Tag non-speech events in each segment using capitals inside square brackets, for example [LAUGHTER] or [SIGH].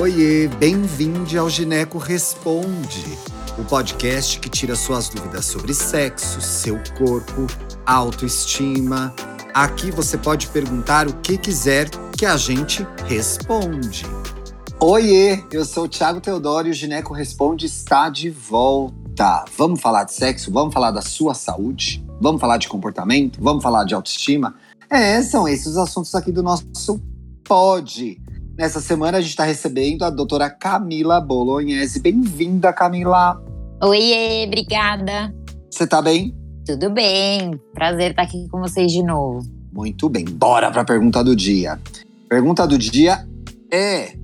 Oiê, bem-vindo ao Gineco Responde, o podcast que tira suas dúvidas sobre sexo, seu corpo, autoestima. Aqui você pode perguntar o que quiser que a gente responde. Oiê, eu sou o Thiago Teodoro e o Gineco Responde está de volta. Vamos falar de sexo? Vamos falar da sua saúde? Vamos falar de comportamento? Vamos falar de autoestima? É, são esses os assuntos aqui do nosso Pod. Nessa semana a gente está recebendo a doutora Camila Bolognese. Bem-vinda, Camila. Oiê, obrigada. Você tá bem? Tudo bem. Prazer estar aqui com vocês de novo. Muito bem. Bora para a pergunta do dia. Pergunta do dia é: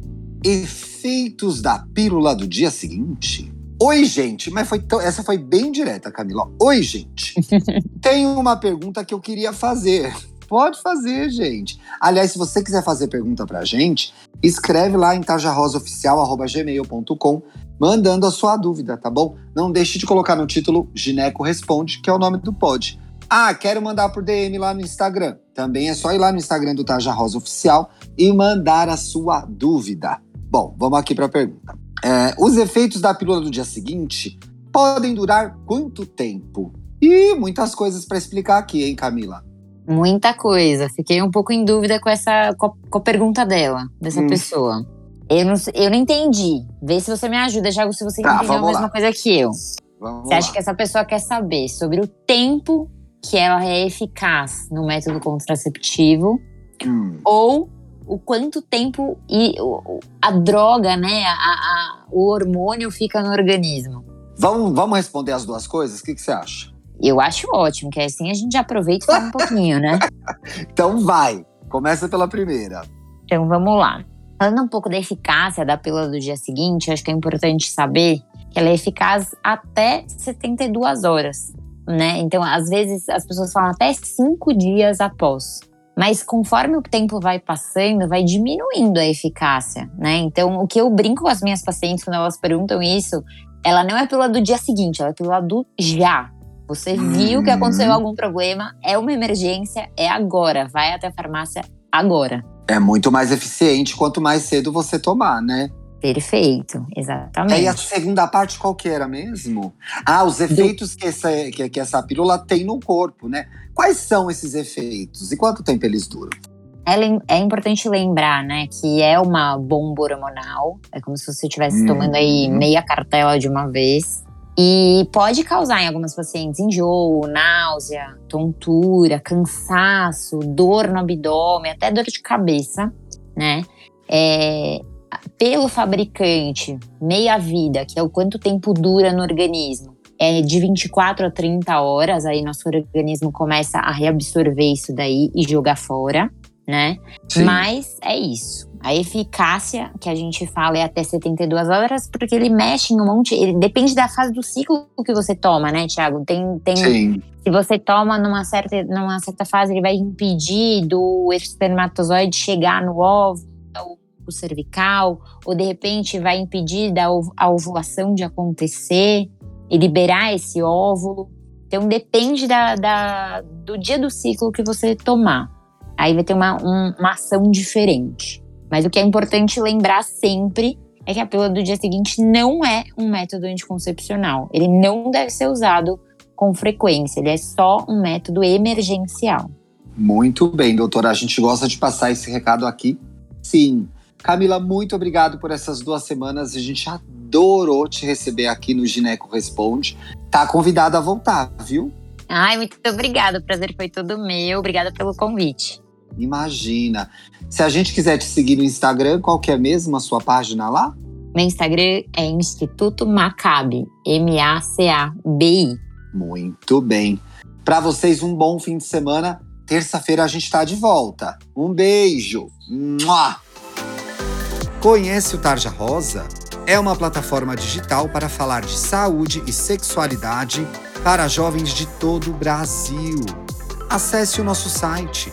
efeitos da pílula do dia seguinte? Oi, gente, mas foi tão... essa foi bem direta, Camila. Oi, gente. [LAUGHS] Tem uma pergunta que eu queria fazer. Pode fazer, gente. Aliás, se você quiser fazer pergunta pra gente, escreve lá em tajarosaoficial.gmail.com mandando a sua dúvida, tá bom? Não deixe de colocar no título Gineco Responde, que é o nome do pod. Ah, quero mandar por DM lá no Instagram. Também é só ir lá no Instagram do Taja Rosa Oficial e mandar a sua dúvida. Bom, vamos aqui para a pergunta. É, os efeitos da pílula do dia seguinte podem durar quanto tempo? E muitas coisas para explicar aqui, hein, Camila? Muita coisa. Fiquei um pouco em dúvida com essa com a, com a pergunta dela, dessa hum. pessoa. Eu não, eu não entendi. Vê se você me ajuda, Thiago, se você tá, entendeu a mesma lá. coisa que eu. Vamos você acha lá. que essa pessoa quer saber sobre o tempo que ela é eficaz no método contraceptivo hum. ou o quanto tempo e a droga, né, a, a, o hormônio fica no organismo? Vamos, vamos responder as duas coisas? O que, que você acha? Eu acho ótimo, que assim a gente aproveita e fala um pouquinho, né? [LAUGHS] então vai, começa pela primeira. Então vamos lá. Falando um pouco da eficácia da pílula do dia seguinte, acho que é importante saber que ela é eficaz até 72 horas, né? Então, às vezes, as pessoas falam até 5 dias após. Mas conforme o tempo vai passando, vai diminuindo a eficácia, né? Então, o que eu brinco com as minhas pacientes quando elas perguntam isso, ela não é pílula do dia seguinte, ela é pílula do já. Você viu que aconteceu uhum. algum problema, é uma emergência, é agora. Vai até a farmácia agora. É muito mais eficiente quanto mais cedo você tomar, né? Perfeito, exatamente. E a segunda parte qual que era mesmo? Ah, os efeitos Do... que, essa, que, que essa pílula tem no corpo, né? Quais são esses efeitos e quanto tempo eles duram? É, é, importante lembrar, né, que é uma bomba hormonal. É como se você estivesse tomando aí uhum. meia cartela de uma vez. E pode causar em algumas pacientes enjoo, náusea, tontura, cansaço, dor no abdômen, até dor de cabeça, né? É, pelo fabricante, meia vida, que é o quanto tempo dura no organismo, é de 24 a 30 horas, aí nosso organismo começa a reabsorver isso daí e jogar fora, né? Sim. Mas é isso. A eficácia que a gente fala é até 72 horas, porque ele mexe em um monte. Ele depende da fase do ciclo que você toma, né, Tiago? Tem, tem, Sim. Se você toma numa certa, numa certa fase, ele vai impedir do espermatozoide chegar no óvulo o cervical, ou de repente vai impedir da, a ovulação de acontecer e liberar esse óvulo. Então depende da, da, do dia do ciclo que você tomar. Aí vai ter uma, um, uma ação diferente. Mas o que é importante lembrar sempre é que a pílula do dia seguinte não é um método anticoncepcional. Ele não deve ser usado com frequência, ele é só um método emergencial. Muito bem, doutora. A gente gosta de passar esse recado aqui. Sim. Camila, muito obrigado por essas duas semanas. A gente adorou te receber aqui no Gineco Responde. Tá convidada a voltar, viu? Ai, muito obrigada. O prazer foi todo meu. Obrigada pelo convite. Imagina. Se a gente quiser te seguir no Instagram, qual que é mesmo a sua página lá? Meu Instagram é Instituto Macabi, M-A-C-A-B-I. Muito bem. Para vocês, um bom fim de semana. Terça-feira a gente está de volta. Um beijo. Mua! Conhece o Tarja Rosa? É uma plataforma digital para falar de saúde e sexualidade para jovens de todo o Brasil. Acesse o nosso site